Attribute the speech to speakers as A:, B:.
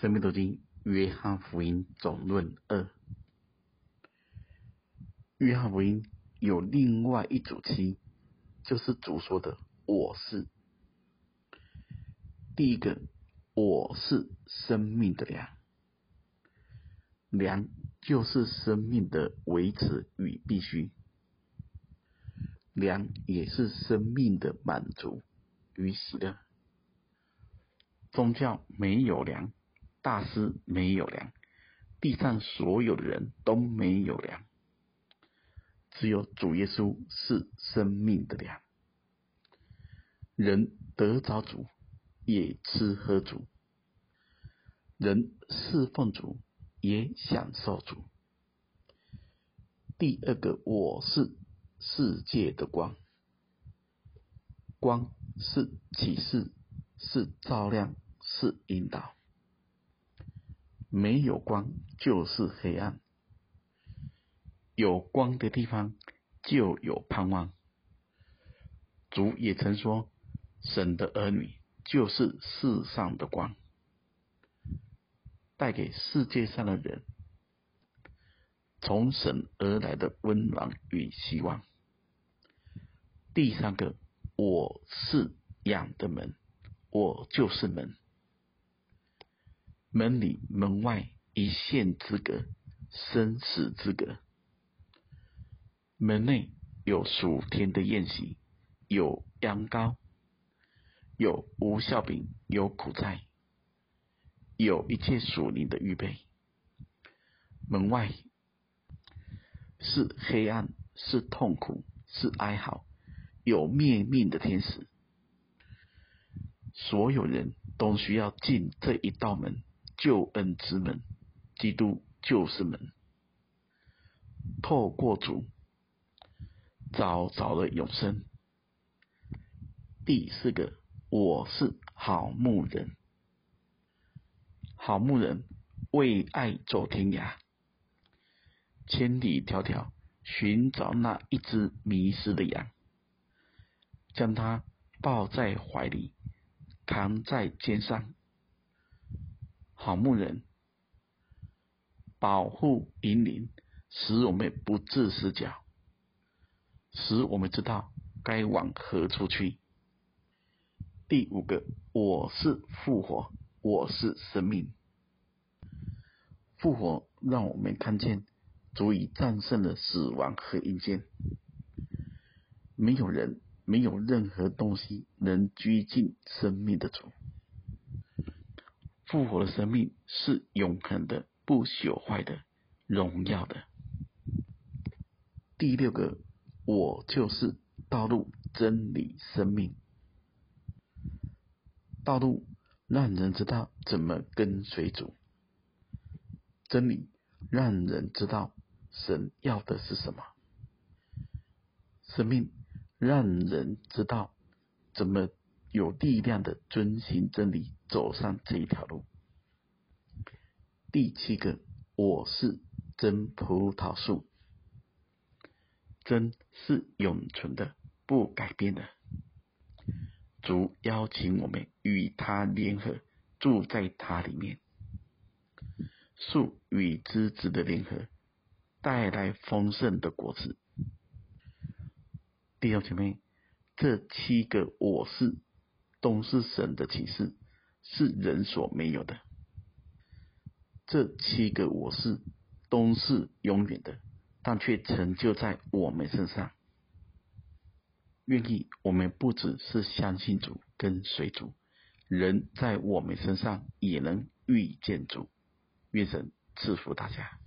A: 生命读经约翰福音总论二。约翰福音有另外一组七，就是主说的“我是”。第一个，我是生命的粮，粮就是生命的维持与必须，粮也是生命的满足与喜乐。宗教没有粮。大师没有粮，地上所有的人都没有粮，只有主耶稣是生命的粮。人得着主，也吃喝主；人侍奉主，也享受主。第二个，我是世界的光，光是启示，是照亮，是引导。没有光就是黑暗，有光的地方就有盼望。主也曾说，神的儿女就是世上的光，带给世界上的人从神而来的温暖与希望。第三个，我是养的门，我就是门。门里门外一线之隔，生死之隔。门内有属天的宴席，有羊羔，有无酵饼，有苦菜，有一切属灵的预备。门外是黑暗，是痛苦，是哀嚎，有灭命的天使。所有人都需要进这一道门。救恩之门，基督就是门。透过主，找着了永生。第四个，我是好牧人。好牧人为爱走天涯，千里迢迢寻找那一只迷失的羊，将它抱在怀里，扛在肩上。好牧人保护引领，使我们不致死角，使我们知道该往何处去。第五个，我是复活，我是生命。复活让我们看见，足以战胜了死亡和阴间，没有人，没有任何东西能拘禁生命的主。复活的生命是永恒的、不朽坏的、荣耀的。第六个，我就是道路、真理、生命。道路让人知道怎么跟随主，真理让人知道神要的是什么，生命让人知道怎么有力量的遵行真理，走上这一条路。第七个，我是真葡萄树，真是永存的，不改变的。主邀请我们与他联合，住在他里面。树与枝子的联合，带来丰盛的果子。弟兄姐妹，这七个我是，都是神的启示，是人所没有的。这七个我是，都是永远的，但却成就在我们身上。愿意我们不只是相信主、跟随主，人在我们身上也能遇见主。愿神赐福大家。